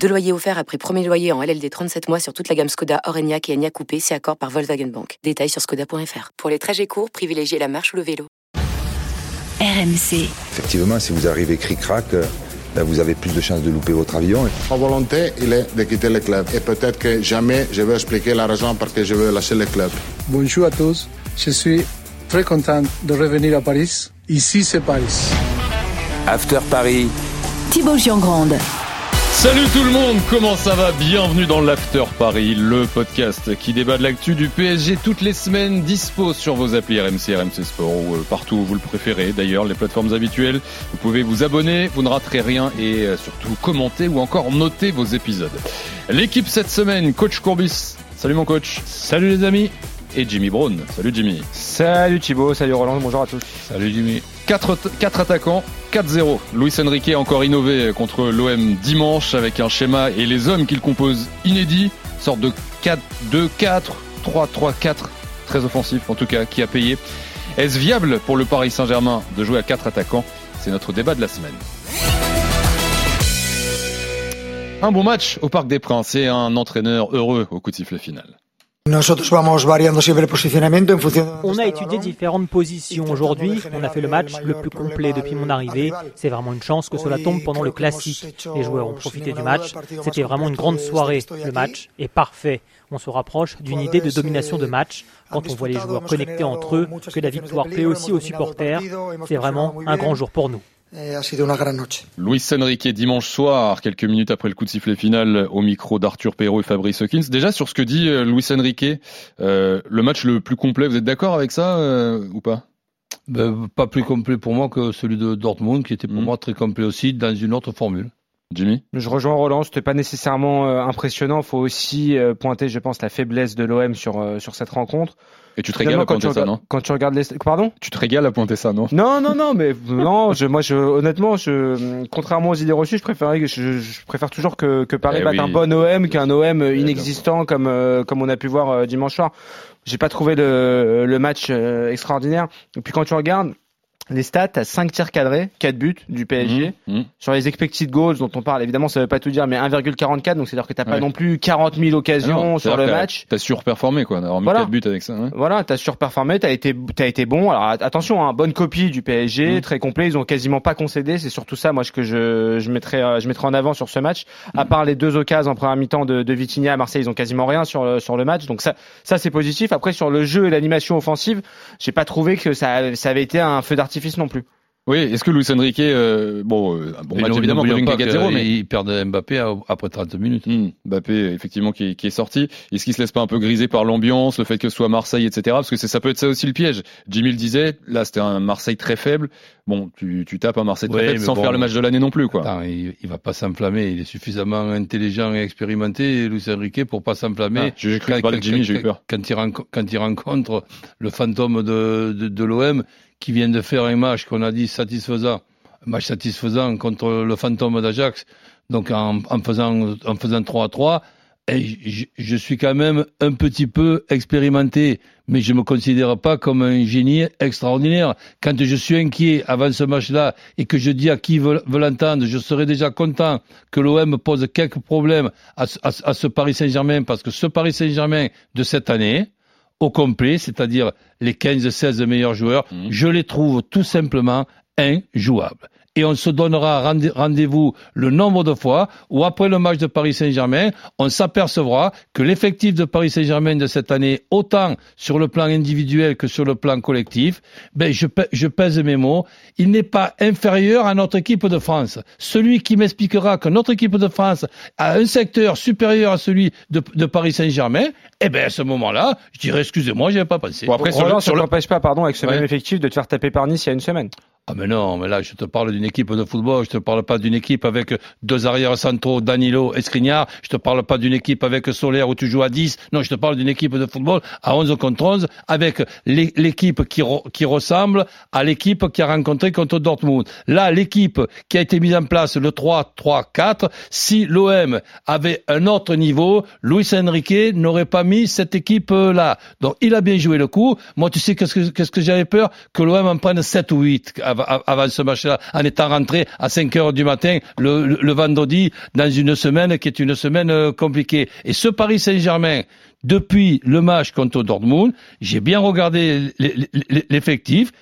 Deux loyers offerts après premier loyer en LLD 37 mois sur toute la gamme Skoda, Orenia et Enya Coupé, c'est accord par Volkswagen Bank. Détails sur skoda.fr. Pour les trajets courts, privilégiez la marche ou le vélo. RMC. Effectivement, si vous arrivez cric-crac, euh, ben, vous avez plus de chances de louper votre avion. Ma volonté, il est de quitter le club. Et peut-être que jamais je vais expliquer la raison pour laquelle je veux lâcher le club. Bonjour à tous. Je suis très content de revenir à Paris. Ici, c'est Paris. After Paris. Thibaut Giangrande. Salut tout le monde, comment ça va? Bienvenue dans l'After Paris, le podcast qui débat de l'actu du PSG toutes les semaines, dispo sur vos applis RMC, RMC Sport ou euh, partout où vous le préférez. D'ailleurs, les plateformes habituelles, vous pouvez vous abonner, vous ne raterez rien et euh, surtout commenter ou encore noter vos épisodes. L'équipe cette semaine, coach Courbis. Salut mon coach. Salut les amis. Et Jimmy Brown. Salut Jimmy. Salut Thibaut, salut Roland, bonjour à tous. Salut Jimmy. 4, attaquants, 4-0. Luis Enrique a encore innové contre l'OM dimanche avec un schéma et les hommes qu'il compose inédits, sorte de 4-2-4, 3-3-4, très offensif en tout cas, qui a payé. Est-ce viable pour le Paris Saint-Germain de jouer à 4 attaquants? C'est notre débat de la semaine. Un bon match au Parc des Princes et un entraîneur heureux au coup de sifflet final. On a étudié différentes positions aujourd'hui. On a fait le match le plus complet depuis mon arrivée. C'est vraiment une chance que cela tombe pendant le classique. Les joueurs ont profité du match. C'était vraiment une grande soirée. Le match est parfait. On se rapproche d'une idée de domination de match. Quand on voit les joueurs connectés entre eux, que la victoire plaît aussi aux supporters, c'est vraiment un grand jour pour nous. Eh, Luis Enrique dimanche soir, quelques minutes après le coup de sifflet final au micro d'Arthur Perrault et Fabrice Hawkins. Déjà sur ce que dit euh, Luis Enrique, euh, le match le plus complet, vous êtes d'accord avec ça euh, ou pas? Ben, Pas plus complet pour moi que celui de Dortmund, qui était pour hmm. moi très complet aussi dans une autre formule. Jimmy Je rejoins Roland, c'était pas nécessairement impressionnant. Il faut aussi pointer, je pense, la faiblesse de l'OM sur, sur cette rencontre. Et tu te régales à pointer ça, non Quand tu regardes les, pardon Tu te régales à pointer ça, non Non, non, non, mais non. Je, moi, je, honnêtement, je, contrairement aux idées reçues, je préfère, je, je préfère toujours que, que Paris eh batte un bon OM qu'un OM inexistant comme euh, comme on a pu voir euh, dimanche soir. J'ai pas trouvé le, le match euh, extraordinaire. Et puis quand tu regardes les stats, à 5 tirs cadrés, 4 buts du PSG. Mmh, mmh. Sur les expected goals dont on parle, évidemment, ça veut pas tout dire, mais 1,44, donc c'est-à-dire que t'as pas non plus 40 000 occasions sur le match. T'as surperformé, quoi, d'avoir mis 4 buts avec ça. Ouais. Voilà, t'as surperformé, t'as été, t'as été bon. Alors attention, hein, bonne copie du PSG, mmh. très complet. Ils ont quasiment pas concédé. C'est surtout ça, moi, ce que je, je mettrais, euh, je mettrais en avant sur ce match. À part les deux occasions en première mi-temps de, de Vitinha à Marseille, ils ont quasiment rien sur le, sur le match. Donc ça, ça c'est positif. Après, sur le jeu et l'animation offensive, j'ai pas trouvé que ça, ça avait été un feu d'artifice non plus. Oui, est-ce que Luis Enrique, euh, bon, euh, bon match évidemment, il 4-0, mais il perd Mbappé après 30 minutes. Hmm, Mbappé, effectivement, qui, qui est sorti. Est-ce qu'il se laisse pas un peu griser par l'ambiance, le fait que ce soit Marseille, etc. Parce que ça peut être ça aussi le piège. Jimmy le disait, là c'était un Marseille très faible. Bon, tu, tu tapes un Marseille très faible sans faire le match de l'année non plus, quoi. Attends, il, il, va pas s'enflammer. Il est suffisamment intelligent et expérimenté, Luis Enrique, pour pas s'enflammer. Ah, j'ai cru quand, Jimmy, j'ai eu peur. Quand il, quand il rencontre le fantôme de, de, de l'OM, qui vient de faire un match qu'on a dit satisfaisant match satisfaisant contre le fantôme d'Ajax, donc en, faisant en faisant 3 à 3. Et je, suis quand même un petit peu expérimenté, mais je me considère pas comme un génie extraordinaire. Quand je suis inquiet avant ce match-là et que je dis à qui veut, l'entendre, je serais déjà content que l'OM pose quelques problèmes à, à ce Paris Saint-Germain, parce que ce Paris Saint-Germain de cette année, au complet, c'est-à-dire les 15-16 meilleurs joueurs, mmh. je les trouve tout simplement injouables et on se donnera rendez-vous le nombre de fois où après le match de Paris Saint-Germain, on s'apercevra que l'effectif de Paris Saint-Germain de cette année, autant sur le plan individuel que sur le plan collectif, ben je, je pèse mes mots, il n'est pas inférieur à notre équipe de France. Celui qui m'expliquera que notre équipe de France a un secteur supérieur à celui de, de Paris Saint-Germain, eh ben à ce moment-là, je dirais excusez-moi, j'y avais pas pensé. Bon après, sur, le, sur, pas, pardon, avec ce même effectif de te faire taper par Nice il y a une semaine. Ah mais non, mais là je te parle d'une équipe de football, je te parle pas d'une équipe avec deux arrières centraux, Danilo et Skriniar, je te parle pas d'une équipe avec Solaire où tu joues à 10, non, je te parle d'une équipe de football à 11 contre 11 avec l'équipe qui, qui ressemble à l'équipe qui a rencontré contre Dortmund. Là, l'équipe qui a été mise en place, le 3-3-4, si l'OM avait un autre niveau, Luis Enrique n'aurait pas mis cette équipe-là. Donc il a bien joué le coup. Moi, tu sais qu'est-ce que, qu'est-ce que j'avais peur? Que l'OM en prenne 7 ou 8 avant ce match-là, en étant rentré à 5 heures du matin le, vendredi dans une semaine qui est une semaine euh, compliquée. Et ce Paris Saint-Germain, depuis le match contre Dortmund, j'ai bien regardé l'effectif.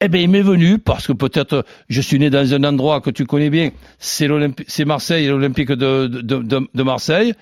Eh bien, il m'est venu parce que peut-être je suis né dans un endroit que tu connais bien. C'est Marseille, l'Olympique de Marseille.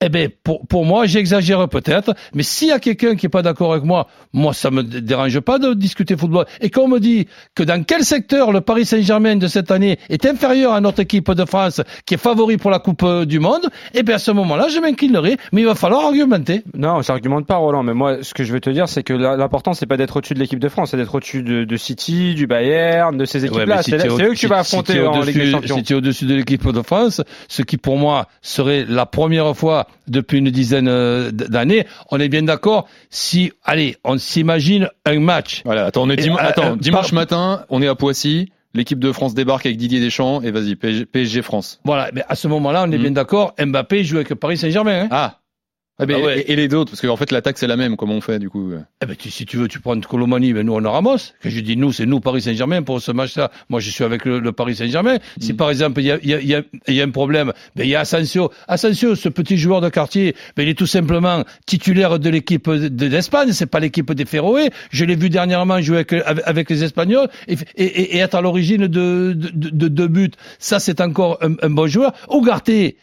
Eh bien, pour, pour moi, j'exagère peut-être, mais s'il y a quelqu'un qui est pas d'accord avec moi, moi, ça me dérange pas de discuter football. Et qu'on me dit que dans quel secteur le Paris Saint-Germain de cette année est inférieur à notre équipe de France, qui est favori pour la Coupe euh, du Monde, eh bien, à ce moment-là, je m'inclinerai, mais il va falloir argumenter. Non, j'argumente pas, Roland, mais moi, ce que je veux te dire, c'est que l'important, c'est pas d'être au-dessus de l'équipe de France, c'est d'être au-dessus de, de, City, du Bayern, de ces équipes-là. c'est eux que tu vas affronter en Ligue des Champions. Si tu es au-dessus de l'équipe de France, ce qui pour moi serait la première fois depuis une dizaine euh, d'années. On est bien d'accord. Si, allez, on s'imagine un match. Voilà. Attends, on est euh, attends, dimanche matin, on est à Poissy. L'équipe de France débarque avec Didier Deschamps et vas-y, PSG, France. Voilà, mais à ce moment-là, on est mm. bien d'accord. Mbappé joue avec Paris Saint-Germain. Hein ah, ah, ah et, les autres, parce qu'en fait l'attaque c'est la même, comment on fait du coup eh ben, si tu veux, tu prends Colomani, ben nous on a Ramos. Que je dis nous, c'est nous Paris Saint-Germain pour ce match-là. Moi je suis avec le, Paris Saint-Germain. Si mm. par exemple il y a, y, a, y a, un problème, ben il y a Asensio. Asensio, ce petit joueur de quartier, ben il est tout simplement titulaire de l'équipe d'Espagne. c'est pas l'équipe des Féroé. Je l'ai vu dernièrement jouer avec, avec les Espagnols et, et, et, être à l'origine de deux de, buts. Ça c'est encore un, un bon joueur. Ougarté.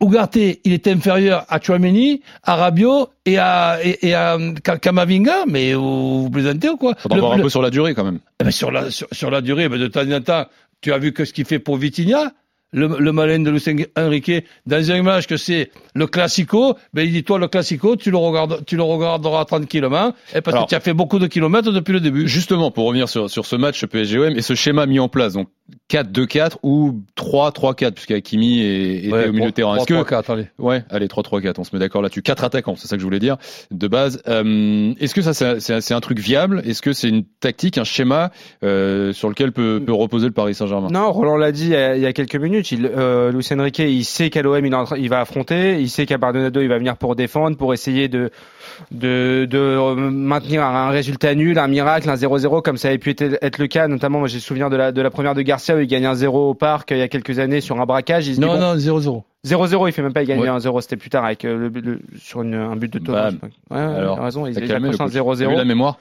Ugarte, il est inférieur à Chouameni, à Rabiot et à, et, à Kamavinga, mais vous, vous plaisantez ou quoi On voir un peu sur la durée quand même. Eh ben, sur, la, sur, la durée, ben de temps en temps, tu as vu que ce qu'il fait pour Vitinha le, le malin de Lucien Enrique dans un match que c'est le classico, ben il dit toi le classico, tu le regardes, tu le regarderas tranquillement, et parce que tu as fait beaucoup de kilomètres depuis le début. Justement, pour revenir sur, sur ce match PSGOM et ce schéma mis en place, donc 4-2-4 ou 3-3-4, puisqu'Akimi est, était au milieu de terrain. 3, 3, 4, allez. Ouais, allez 3-3-4, on se met d'accord là-dessus. Quatre attaquants, c'est ça que je voulais dire de base. Euh, est-ce que ça c'est un, truc viable? Est-ce que c'est une tactique, un schéma euh, sur lequel peut, peut reposer le Paris Saint-Germain? Non, Roland l'a dit il y, a, il y, a, quelques minutes. Il, euh, Luis Enrique, il sait qu'à l'OM il, il, va affronter, il sait qu'à Bardonado il va venir pour défendre, pour essayer de de, de maintenir un résultat nul, un miracle, un 0-0 comme ça avait pu être, le cas. Notamment, moi j'ai souvenir de la de la première de Garcia où il gagne un 0 au parc il y a quelques années sur un braquage. Il non, non, 0-0. 0-0, il fait même pas, il gagne un 0, c'était plus tard avec euh, le, sur une, un but de Thomas. Bah, ouais, Alors, il a raison, il, a un 0-0. la mémoire?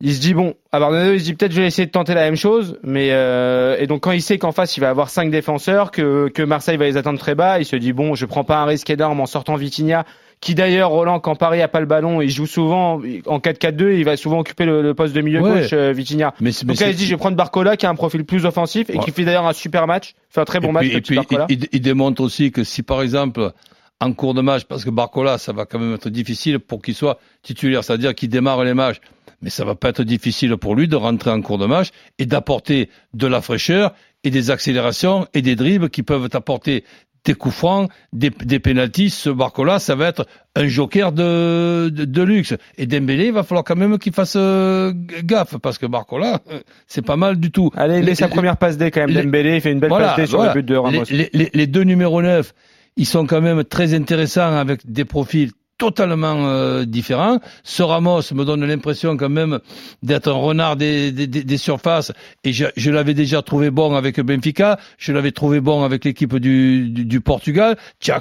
Il se dit bon, à Bardonado, il se dit peut-être je vais essayer de tenter la même chose, mais euh, et donc quand il sait qu'en face il va avoir cinq défenseurs, que que Marseille va les attendre très bas, il se dit bon, je prends pas un risque énorme en sortant Vitinha qui d'ailleurs, Roland, quand Paris a pas le ballon, il joue souvent en 4-4-2, il va souvent occuper le, poste de milieu gauche, euh, Vitinha. Mais, Donc là, il dit, je vais prendre Barcola, qui a un profil plus offensif et qui fait d'ailleurs un super match, fait un très bon match. et puis, il, il, démontre aussi que si par exemple, en cours de match, parce que Barcola, ça va quand même être difficile pour qu'il soit titulaire, c'est-à-dire qu'il démarre les matchs, mais ça va pas être difficile pour lui de rentrer en cours de match et d'apporter de la fraîcheur et des accélérations et des dribbles qui peuvent apporter des coups francs, des, des pénalties, ce Barcola, ça va être un joker de, de, luxe. Et Dembélé, il va falloir quand même qu'il fasse euh, gaffe, parce que Barcola, euh, c'est pas mal du tout. Allez, il sa première passe D quand même, Dembélé, il fait une belle passe D sur le but de Ramos. Les, les, les, deux numéros 9, ils sont quand même très intéressants avec des profils totalement euh, différent. Ce Ramos me donne l'impression quand même d'être un renard des, des, surfaces et je, l'avais déjà trouvé bon avec Benfica, je l'avais trouvé bon avec l'équipe du, du, Portugal. Tu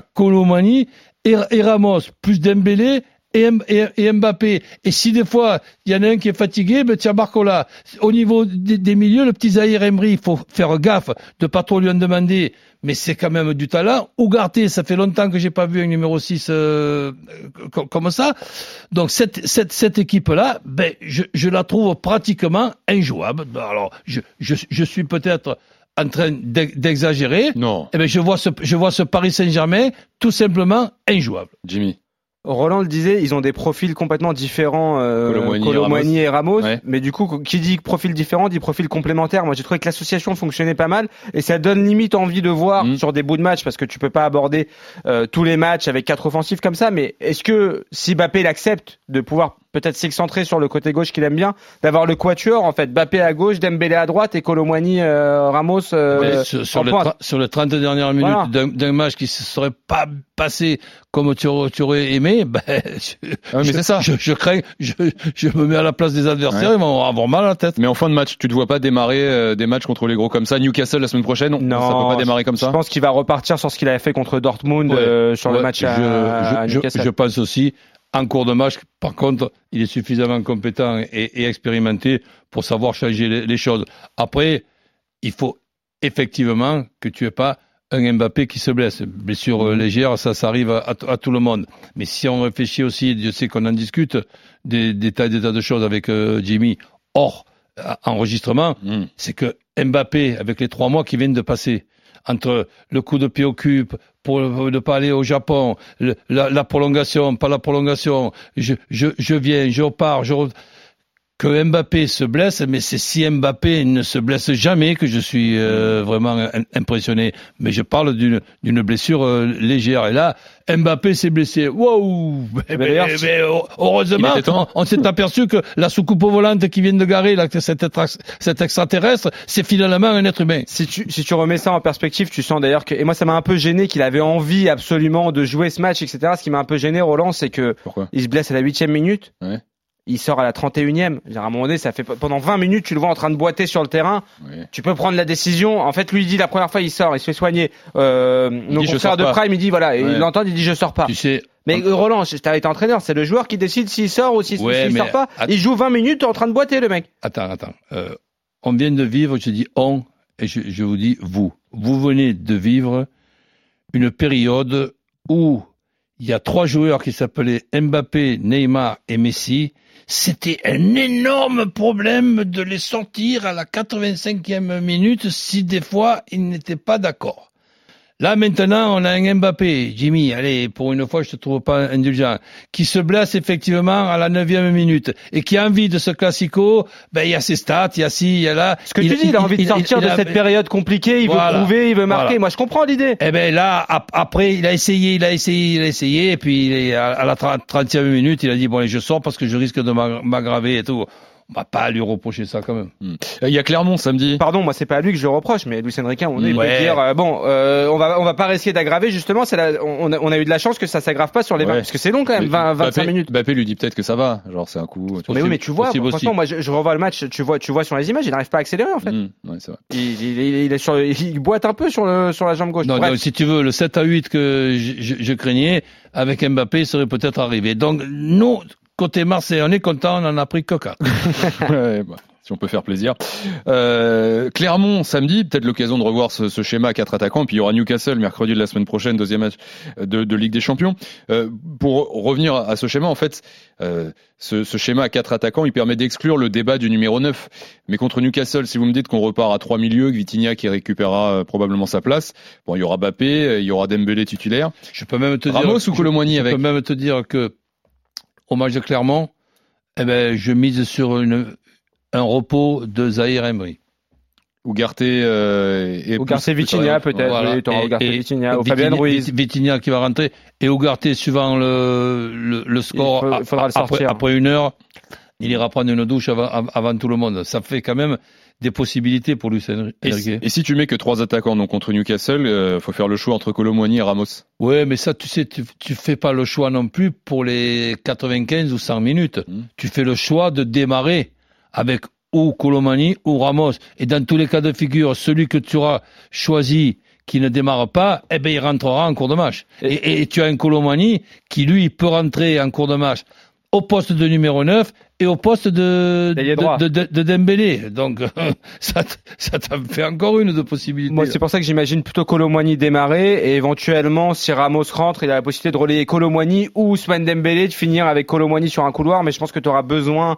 et, et Ramos plus Dembélé et, et, Mbappé. Et si des fois il y en a un qui est fatigué, ben tiens Barcola. Au niveau des, des milieux, le petit Zahir Emery, il faut faire gaffe de pas trop lui en demander mais c'est quand même du talent. Ougarté, ça fait longtemps que j'ai pas vu un numéro 6 euh, comme ça. Donc cette, cette, cette équipe-là, ben, je, je la trouve pratiquement injouable. Alors, je, je, je suis peut-être en train d'exagérer. Non. Eh ben, je vois ce, je vois ce Paris Saint-Germain tout simplement injouable. Jimmy. Roland le disait, ils ont des profils complètement différents, euh, Colomani, et Ramos. Mais du coup, qui dit profil différent dit profil complémentaire. Moi, j'ai trouvé que l'association fonctionnait pas mal et ça donne limite envie de voir mm. sur des bouts de match parce que tu peux pas aborder euh, tous les matchs avec quatre offensifs comme ça. Mais est-ce que si Bappé l'accepte de pouvoir peut-être s'excentrer sur le côté gauche qu'il aime bien, d'avoir le quatuor en fait, Bappé à gauche, Dembélé à droite et Colomani, euh, Ramos euh, sur, sur, le sur les 30 dernières minutes d'un match qui se serait pas passé comme tu, aurais aimé, ben, je, mais c'est ça. Je, crains, je, je, me mets à la place des adversaires, ils vont avoir mal à la tête. Mais en fin de match, tu te vois pas démarrer euh, des matchs contre les gros comme ça. Newcastle la semaine prochaine, non, ça peut pas démarrer comme ça. Je pense qu'il va repartir sur ce qu'il avait fait contre Dortmund euh, sur le match à, à Newcastle. Je pense aussi en cours de match. Par contre, il est suffisamment compétent et, expérimenté pour savoir changer les, choses. Après, il faut effectivement que tu aies pas un Mbappé qui se blesse. Blessure mmh. légère, ça, ça arrive à, tout le monde. Mais si on réfléchit aussi, je sais qu'on en discute, des, des, tas, des tas de choses avec euh, Jimmy, hors enregistrement, mmh. c'est que Mbappé, avec les trois mois qui viennent de passer, entre le coup de pied au cube pour ne pas aller au Japon, la, prolongation, pas la prolongation, je, je, je viens, je repars, je que Mbappé se blesse, mais c'est si Mbappé ne se blesse jamais que je suis euh, vraiment impressionné. Mais je parle d'une d'une blessure euh, légère. Et là, Mbappé s'est blessé. Wow mais, Heureusement, on, s'est aperçu que la soucoupe volante qui vient de garer, là, cet, cet extraterrestre, c'est finalement un être humain. Si tu, si tu remets ça en perspective, tu sens d'ailleurs que... Et moi, ça m'a un peu gêné qu'il avait envie absolument de jouer ce match, etc. Ce qui m'a un peu gêné, Roland, c'est que il se blesse à la huitième minute. Ouais il sort à la 31e. À un moment donné, ça fait pendant 20 minutes, tu le vois en train de boiter sur le terrain. Tu peux prendre la décision. En fait, lui il dit la première fois il sort, il se fait soigner. Euh, nos confrères de Prime, il dit voilà, il l'entend, il dit je sors pas. Tu sais. Mais Roland, t'avais été entraîneur, c'est le joueur qui décide s'il sort ou s'il sort pas. Il joue 20 minutes en train de boiter le mec. Attends, attends. Euh, on vient de vivre, je dis on, et je, je vous dis vous. Vous venez de vivre une période où il y a trois joueurs qui s'appelaient Mbappé, Neymar et Messi c'était un énorme problème de les sortir à la 85e minute si des fois ils n'étaient pas d'accord. Là maintenant, on a un Mbappé, Jimmy, allez, pour une fois je te trouve pas indulgent, qui se blesse effectivement à la neuvième minute et qui a envie de ce classico, ben il y a ses stats, il y a ci, il y a là. Ce que tu dis, il a envie de sortir de cette période compliquée, il veut prouver, il veut marquer. Moi je comprends l'idée. Eh ben là, après, il a essayé, il a essayé, il a essayé, et puis à la 30e minute, il a dit bon, allez, je sors parce que je risque de m'aggraver et tout on va pas lui reprocher ça quand même. Hmm. Il y a Clermont samedi. Pardon, moi c'est pas à lui que je le reproche, mais Luis Enrique, on est peut dire euh, bon, euh, on va on va pas risquer d'aggraver justement. C'est on, a, on a eu de la chance que ça s'aggrave pas sur les 20 parce que c'est long quand même, 20, 25 minutes. Bappé lui dit peut-être que ça va, genre c'est un coup. mais oui, mais tu vois, franchement, moi je, je, revois le match, tu vois, tu vois sur les images, il n'arrive pas à accélérer en fait. Hmm, ouais, c'est vrai. Il, il, il, est sur, il boite un peu sur le sur la jambe gauche. Non, non si tu veux, le 7 à 8 que je, je, je craignais avec Mbappé serait peut-être arrivé. Donc nous côté Marseille, on est content, on en a pris coca. ouais, bah, si on peut faire plaisir. Euh, Clermont, samedi, peut-être l'occasion de revoir ce, ce, schéma à quatre attaquants. Et puis il y aura Newcastle mercredi de la semaine prochaine, deuxième match de, de Ligue des Champions. Euh, pour revenir à ce schéma, en fait, euh, ce, ce, schéma à quatre attaquants, il permet d'exclure le débat du numéro 9. Mais contre Newcastle, si vous me dites qu'on repart à trois milieux, que Vitinha qui récupérera euh, probablement sa place, bon, il y aura Bappé, il y aura Dembélé titulaire. Je peux même te Ramos dire, ou Colomboigny avec. Je peux même te dire que au match de Clermont, eh ben, je mise sur une, un repos de Zahir Emery. Ougarté euh, et Ougarté Vitinha peut-être voilà. oui, Ougarté Vitinha ou Fabien Ruiz Vitinha qui va rentrer et Ougarté suivant le, le, le score il faudra le sortir. Après, une heure il ira prendre une douche avant, avant tout le monde ça fait quand même des possibilités pour Enrique. Et, si tu mets que trois attaquants donc contre Newcastle, euh, faut faire le choix entre Colomboigny et Ramos. Ouais, mais ça, tu sais, tu, tu fais pas le choix non plus pour les 95 ou 100 minutes. Hmm. Tu fais le choix de démarrer avec ou Colomani ou Ramos. Et dans tous les cas de figure, celui que tu auras choisi qui ne démarre pas, eh ben il rentrera en cours de match. Et, et tu as un Colomani qui lui peut rentrer en cours de match au poste de numéro 9 et au poste de, de, de, de, Dembélé. Donc, ça, ça t'a fait encore une de possibilités. Moi, c'est pour ça que j'imagine plutôt Colomwani démarrer et éventuellement, si Ramos rentre, il a la possibilité de relayer Colomwani ou Ousmane Dembélé, de finir avec Colomwani sur un couloir. Mais je pense que tu auras besoin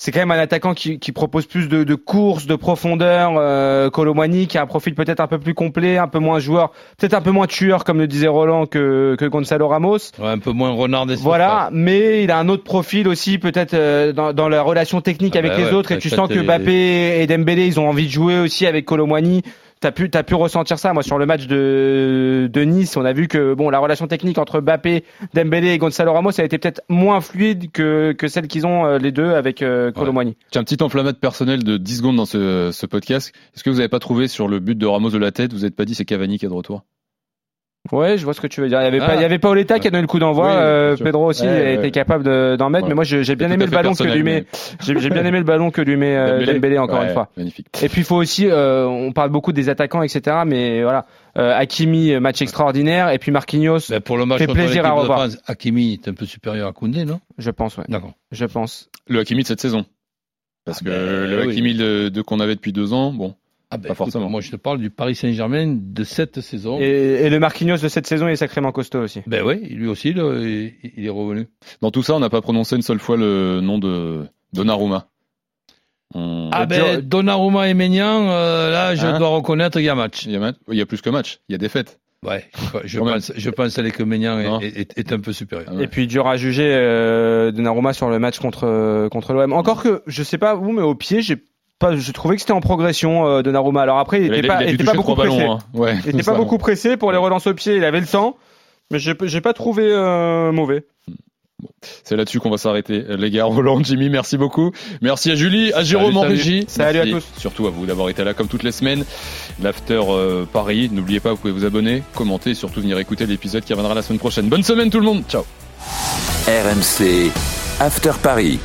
c'est quand même un attaquant qui, qui propose plus de, de courses, de profondeur. Euh, Colomani qui a un profil peut-être un peu plus complet, un peu moins joueur, peut-être un peu moins tueur comme le disait Roland que, que Gonzalo Ramos. Ouais, un peu moins renard des Voilà, mais il a un autre profil aussi peut-être euh, dans, dans la relation technique Ah avec bah les ouais, autres. Et tu sens que Mbappé et Dembélé ils ont envie de jouer aussi avec Colomani. T'as pu, t'as pu ressentir ça. Moi, sur le match de, de Nice, on a vu que bon, la relation technique entre Mbappé, Dembélé et Gonzalo Ramos a été peut-être moins fluide que, que celle qu'ils ont euh, les deux avec euh, Colomani. Tiens, un petit enflammade personnel de 10 secondes dans ce, ce podcast. Est-ce que vous n'avez pas trouvé sur le but de Ramos de la tête, vous n'êtes pas dit c'est Cavani qui est de retour? Ouais, je vois ce que tu veux dire. Il y avait Ah. pas, il y avait Paoletta qui a donné le coup d'envoi. Oui, euh. Pedro aussi Ouais, a ouais, été ouais. capable de- d'en mettre. Voilà. Mais moi, j'ai j'ai bien aimé le ballon que lui met. J'ai j'ai bien aimé le ballon que lui met euh, Dembélé, encore Ouais, une fois. Magnifique. Et puis il faut aussi, euh, on parle beaucoup des attaquants, etc. Mais voilà, euh, Hakimi, euh, match extraordinaire. Et puis Marquinhos, Ben, pour le match fait plaisir à de revoir. France, Hakimi est un peu supérieur à Koundé, non? Je pense, ouais. D'accord. Je pense. Le Hakimi de cette saison. Parce Ah que ben, le oui. Hakimi de, de qu'on avait depuis deux ans, bon, Ah ben, pas écoute, forcément. Moi, je te parle du Paris Saint-Germain de cette saison. Et, et le Marquinhos de cette saison est sacrément costaud aussi. Ben oui, lui aussi, là, il, il est revenu. Dans tout ça, on n'a pas prononcé une seule fois le nom de Donnarumma. On- Ah ben, Donnarumma et Maignan, euh, là, je Hein dois reconnaître qu'il y a match. il, y a, ma- il y a plus que match, il y a défaite. Ouais, je pense, je pense allez, que Maignan Non. est, est- est un peu supérieur. Ouais. Et puis dur à juger euh, Donnarumma sur le match contre contre l'OM. Encore que je sais pas vous, mais au pied, j'ai pas, je trouvais que c'était en progression euh, Donnarumma. Alors après, il Il a- était il a pas, était beaucoup pressé. ballons. hein. Ouais, Il était pas beaucoup pressé pour les relances au pied. Il avait le temps, mais j'ai pas trouvé euh, mauvais. C'est là-dessus qu'on va s'arrêter. Les gars, Roland, Jimmy, merci beaucoup. Merci à Julie, à Jérôme en régie. Salut à tous. Surtout à vous d'avoir été là comme toutes les semaines. L'After euh, Paris, n'oubliez pas, vous pouvez vous abonner, commenter et surtout venir écouter l'épisode qui reviendra la semaine prochaine. Bonne semaine tout le monde. Ciao. RMC After Paris.